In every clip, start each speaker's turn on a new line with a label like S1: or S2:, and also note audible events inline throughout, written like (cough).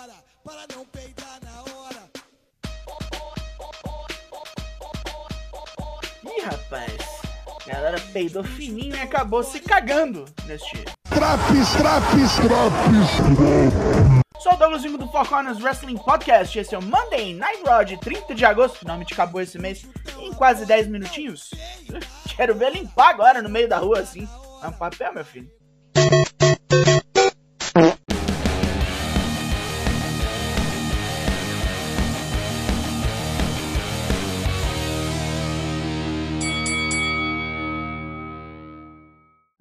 S1: hora, para não peidar na hora.
S2: Ih, rapaz. A galera peidou fininho e acabou se cagando neste.
S3: Traps, traps, traps.
S2: Sou o Douglas Vingo do Four Corners Wrestling Podcast. Esse é o Monday Night Raw de 30 de agosto. Finalmente acabou esse mês em quase 10 minutinhos. Quero ver limpar agora no meio da rua assim. É um papel, meu filho.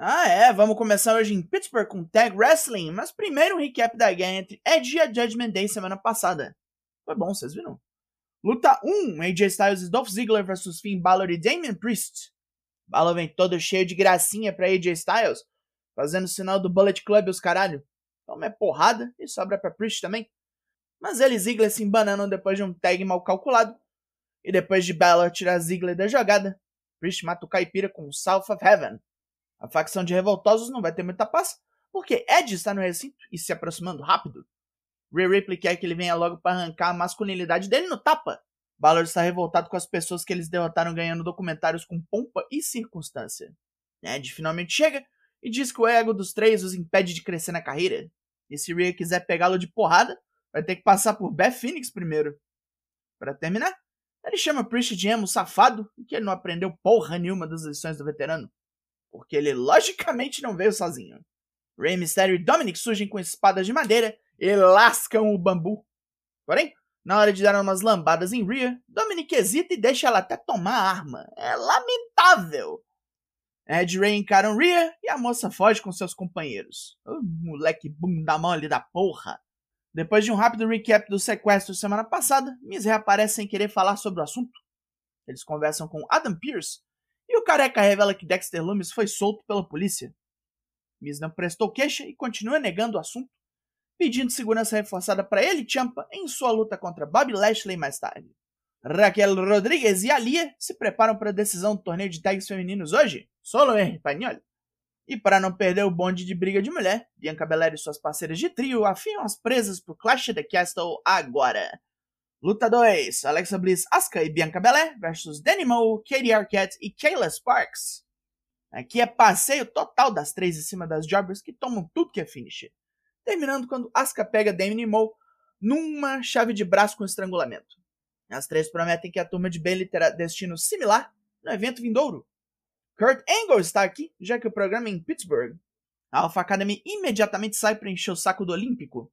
S2: Ah, é, vamos começar hoje em Pittsburgh com Tag Wrestling, mas primeiro um recap da guerra entre Edge e a Judgment Day semana passada. Foi bom, vocês viram? Luta 1, AJ Styles e Dolph Ziggler vs Finn Balor e Damian Priest. Balor vem todo cheio de gracinha pra AJ Styles, fazendo sinal do Bullet Club e os caralho. Toma é porrada e sobra pra Priest também. Mas ele e Ziggler se embananam depois de um tag mal calculado. E depois de Balor tirar Ziggler da jogada, Priest mata o caipira com o South of Heaven. A facção de revoltosos não vai ter muita paz, porque Ed está no recinto e se aproximando rápido. Rhea Ripley quer que ele venha logo para arrancar a masculinidade dele no tapa. Balor está revoltado com as pessoas que eles derrotaram ganhando documentários com pompa e circunstância. Ed finalmente chega e diz que o ego dos três os impede de crescer na carreira. E se Rhea quiser pegá-lo de porrada, vai ter que passar por Beth Phoenix primeiro. Para terminar, ele chama Priest de emo safado e que ele não aprendeu porra nenhuma das lições do veterano porque ele logicamente não veio sozinho. Rey Mysterio e Dominic surgem com espadas de madeira e lascam o bambu. Porém, na hora de dar umas lambadas em Rhea, Dominic hesita e deixa ela até tomar a arma. É lamentável. Ed e Ray encaram Rhea e a moça foge com seus companheiros. Oh, moleque bunda mole da porra. Depois de um rápido recap do sequestro semana passada, Miz reaparece sem querer falar sobre o assunto. Eles conversam com Adam Pearce e o careca revela que Dexter Loomis foi solto pela polícia. Miz não prestou queixa e continua negando o assunto, pedindo segurança reforçada para ele e Champa em sua luta contra Bobby Lashley mais tarde. Raquel Rodrigues e Alia se preparam para a decisão do torneio de tags femininos hoje, solo em espanhol. E para não perder o bonde de briga de mulher, Bianca Belair e suas parceiras de trio afiam as presas pro Clash of the Castle agora. Luta 2: Alexa Bliss, Asuka e Bianca Belair versus Danny Moe, Katie Arquette e Kayla Sparks. Aqui é passeio total das três em cima das Jobbers que tomam tudo que é finisher. Terminando quando Asuka pega Danny Moe numa chave de braço com estrangulamento. As três prometem que a turma de Bailey terá destino similar no evento vindouro. Kurt Angle está aqui, já que o programa é em Pittsburgh. A Alpha Academy imediatamente sai para encher o saco do Olímpico,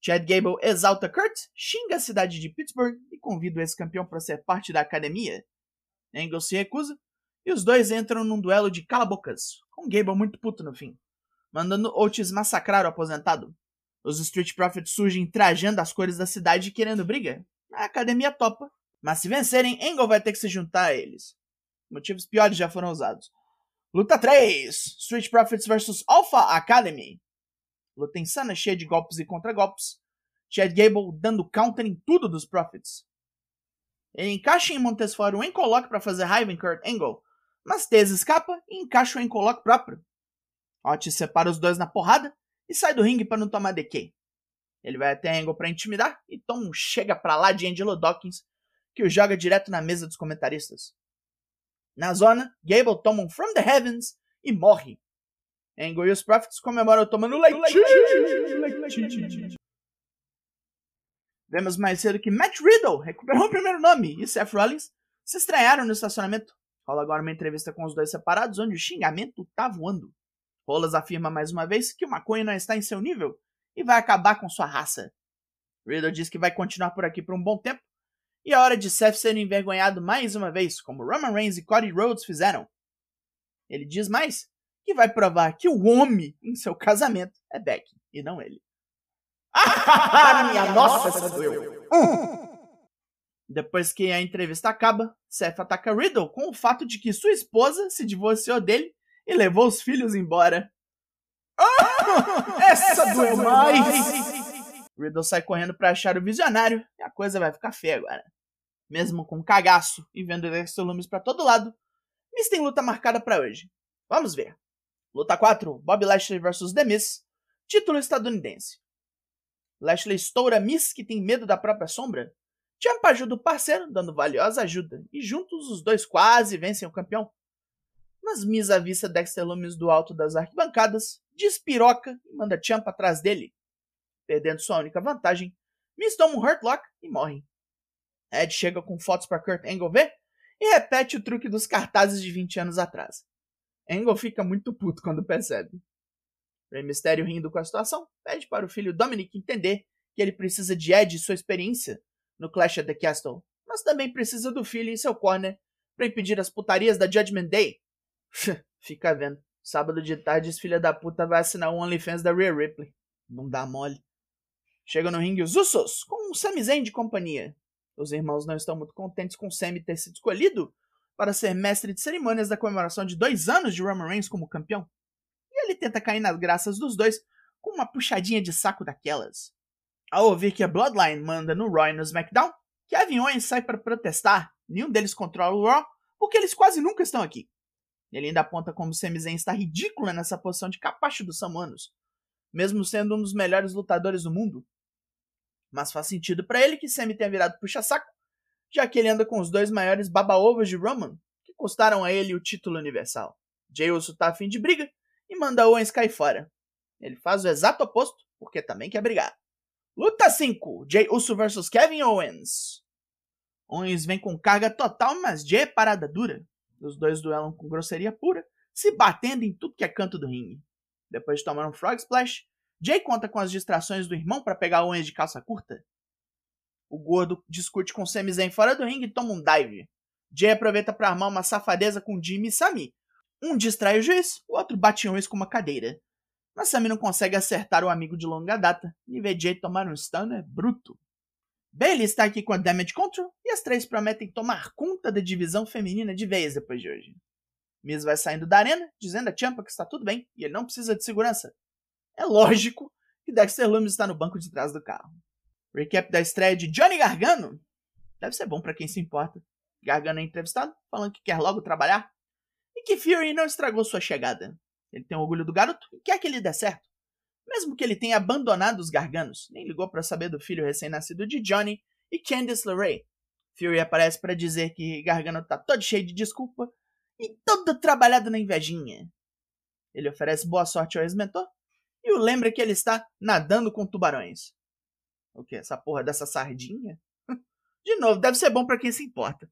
S2: Chad Gable exalta Kurt, xinga a cidade de Pittsburgh e convida o ex-campeão para ser parte da academia. Angle se recusa e os dois entram num duelo de calabocas, com Gable muito puto no fim, mandando Otis massacrar o aposentado. Os Street Profits surgem trajando as cores da cidade e querendo briga. A academia topa, mas se vencerem, Angle vai ter que se juntar a eles. Motivos piores já foram usados. Luta 3: Street Profits vs Alpha Academy. Luta insana, cheia de golpes e contragolpes. Chad Gable dando counter em tudo dos Profits. Ele encaixa em Montesfort um encoloque para fazer raiva em Kurt Angle, mas Tez escapa e encaixa o encoloque próprio. Otis separa os dois na porrada e sai do ringue para não tomar DK. Ele vai até Angle para intimidar e toma um chega pra lá de Angelo Dawkins, que o joga direto na mesa dos comentaristas. Na zona, Gable toma um From the Heavens e morre, Angle e os Profits comemoram tomando leite. Vemos mais cedo que Matt Riddle recuperou o primeiro nome e Seth Rollins se estranharam no estacionamento. Rola agora uma entrevista com os dois separados, onde o xingamento tá voando. Rolas afirma mais uma vez que o maconha não está em seu nível e vai acabar com sua raça. Riddle diz que vai continuar por aqui por um bom tempo, e é hora de Seth ser envergonhado mais uma vez, como Roman Reigns e Cody Rhodes fizeram. Ele diz mais que vai provar que o homem em seu casamento é Becky e não ele. (laughs) Ah, minha nossa, essa doeu. Depois que a entrevista acaba, Seth ataca Riddle com o fato de que sua esposa se divorciou dele e levou os filhos embora. Ah, (laughs) essa doeu mais! Riddle sai correndo para achar o visionário e a coisa vai ficar feia agora. Mesmo com cagaço e vendo Lumis para todo lado, Miss tem luta marcada para hoje. Vamos ver. Luta 4, Bob Lashley vs The Miz, título estadunidense. Lashley estoura Miss, que tem medo da própria sombra. Ciampa ajuda o parceiro, dando valiosa ajuda, e juntos os dois quase vencem o campeão. Mas Miz avista Dexter Lumis do alto das arquibancadas, despiroca e manda Ciampa atrás dele. Perdendo sua única vantagem, Miz toma um Hurt Lock e morre. Ed chega com fotos para Kurt Angle ver e repete o truque dos cartazes de 20 anos atrás. Angle fica muito puto quando percebe. Rey Mysterio rindo com a situação, pede para o filho Dominic entender que ele precisa de Ed e sua experiência no Clash at the Castle, mas também precisa do filho em seu corner para impedir as putarias da Judgment Day. (laughs) Fica vendo. Sábado de tarde, esse filho da puta vai assinar o OnlyFans da Rhea Ripley. Não dá mole. Chega no ringue os Usos, com um Sami Zayn de companhia. Os irmãos não estão muito contentes com Sami ter sido escolhido para ser mestre de cerimônias da comemoração de dois anos de Roman Reigns como campeão. E ele tenta cair nas graças dos dois com uma puxadinha de saco daquelas. Ao ouvir que a Bloodline manda no Raw e no SmackDown, Kevin Owens sai para protestar. Nenhum deles controla o Raw, porque eles quase nunca estão aqui. Ele ainda aponta como Sami Zayn está ridícula nessa posição de capacho dos Samuanos, mesmo sendo um dos melhores lutadores do mundo. Mas faz sentido para ele que Sami tenha virado puxa-saco, já que ele anda com os dois maiores baba-ovos de Roman, que custaram a ele o título universal. Jey Uso tá afim de briga e manda Owens cair fora. Ele faz o exato oposto, porque também quer brigar. Luta 5: Jay Uso vs Kevin Owens. Owens vem com carga total, mas Jay é parada dura. Os dois duelam com grosseria pura, se batendo em tudo que é canto do ringue. Depois de tomar um Frog Splash, Jay conta com as distrações do irmão para pegar Owens de calça curta. O gordo discute com Sami Zayn fora do ringue e toma um dive. Jay aproveita para armar uma safadeza com Jimmy e Sami. Um distrai o juiz, o outro bate Owens com uma cadeira. Mas Sammy não consegue acertar o amigo de longa data e vê Jay tomar um stun é bruto. Bailey está aqui com a Damage Control e as três prometem tomar conta da divisão feminina de vez depois de hoje. Miz vai saindo da arena, dizendo a Champa que está tudo bem e ele não precisa de segurança. É lógico que Dexter Lumis está no banco de trás do carro. Recap da estreia de Johnny Gargano. Deve ser bom para quem se importa. Gargano é entrevistado, falando que quer logo trabalhar e que Fury não estragou sua chegada. Ele tem orgulho do garoto e quer que ele dê certo. Mesmo que ele tenha abandonado os garganos, nem ligou para saber do filho recém-nascido de Johnny e Candice LeRae. Fury aparece para dizer que Gargano tá todo cheio de desculpa e todo trabalhado na invejinha. Ele oferece boa sorte ao ex-mentor e o lembra que ele está nadando com tubarões. O que? Essa porra dessa sardinha? (laughs) De novo, deve ser bom para quem se importa.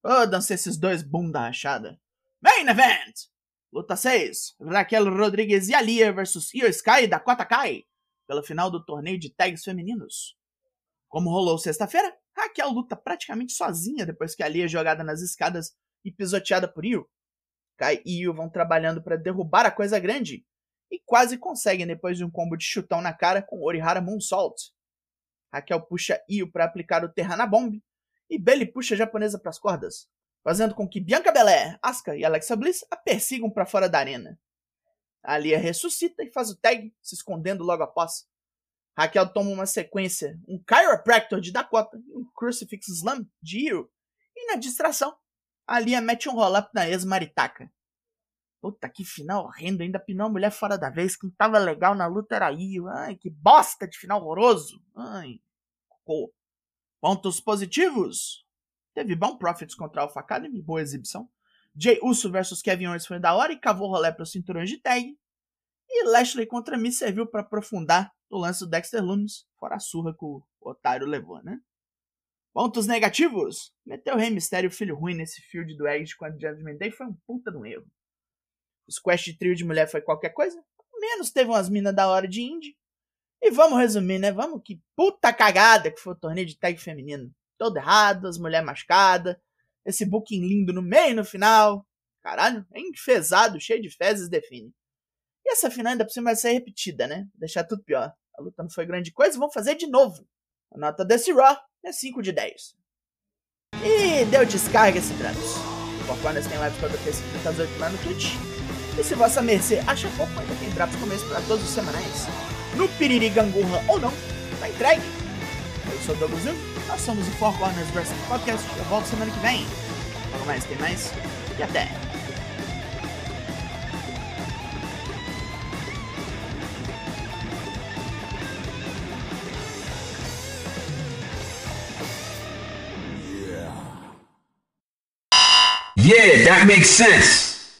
S2: Fodam-se esses dois bunda rachada. Main Event! Luta 6. Raquel Rodrigues e Alia versus Io Sky e Dakota Kai pela final do torneio de tags femininos. Como rolou sexta-feira, Raquel luta praticamente sozinha depois que Alia é jogada nas escadas e pisoteada por Io. Kai e Io vão trabalhando para derrubar a coisa grande e quase conseguem depois de um combo de chutão na cara com Orihara Moonsault. Raquel puxa Io para aplicar o Terrana Bomb e Bailey puxa a japonesa para as cordas, fazendo com que Bianca Belair, Asuka e Alexa Bliss a persigam para fora da arena. A Alia ressuscita e faz o tag, se escondendo logo após. Raquel toma uma sequência, um Chiropractor de Dakota e um Crucifix Slam de Io. E na distração, a Alia mete um roll-up na ex-Maritaka. Puta, que final horrendo, ainda pinou a mulher fora da vez. Quem tava legal na luta era Io. Ai, que bosta de final horroroso. Ai, Pontos positivos. Teve bom Profits contra Alpha Academy, boa exibição. Jay Uso versus Kevin Owens foi da hora e cavou rolé para os cinturões de tag. E Lashley contra mim serviu para aprofundar o lance do Dexter Lumis, fora a surra que o otário levou, né? Pontos negativos. Meteu o Rey Mysterio filho ruim nesse field do Edge com a Judgment Day foi um puta de um erro. Os quest trio de mulher foi qualquer coisa. Menos teve umas minas da hora de indie. E vamos resumir, né? Vamos que puta cagada que foi o torneio de tag feminino todo errado, as mulheres machucadas, esse booking lindo no meio e no final. Caralho, é enfesado, cheio de fezes, define. E essa final ainda por cima vai ser repetida, né? Deixar tudo pior. A luta não foi grande coisa, vamos fazer de novo. A nota desse Raw é 5 de 10. E deu descarga esse Kratos. O Corconas tem live toda terça e às 8 lá no Twitch. E se vossa mercê acha pouco, ainda tem drops começo para todos os semanais no Piriri Gangorra ou não, tá entregue. É Eu sou o Douglas nós somos o Four Corners Wrestling Podcast. Eu volto semana que vem. Logo mais, tem mais e até.
S4: Yeah, that makes sense.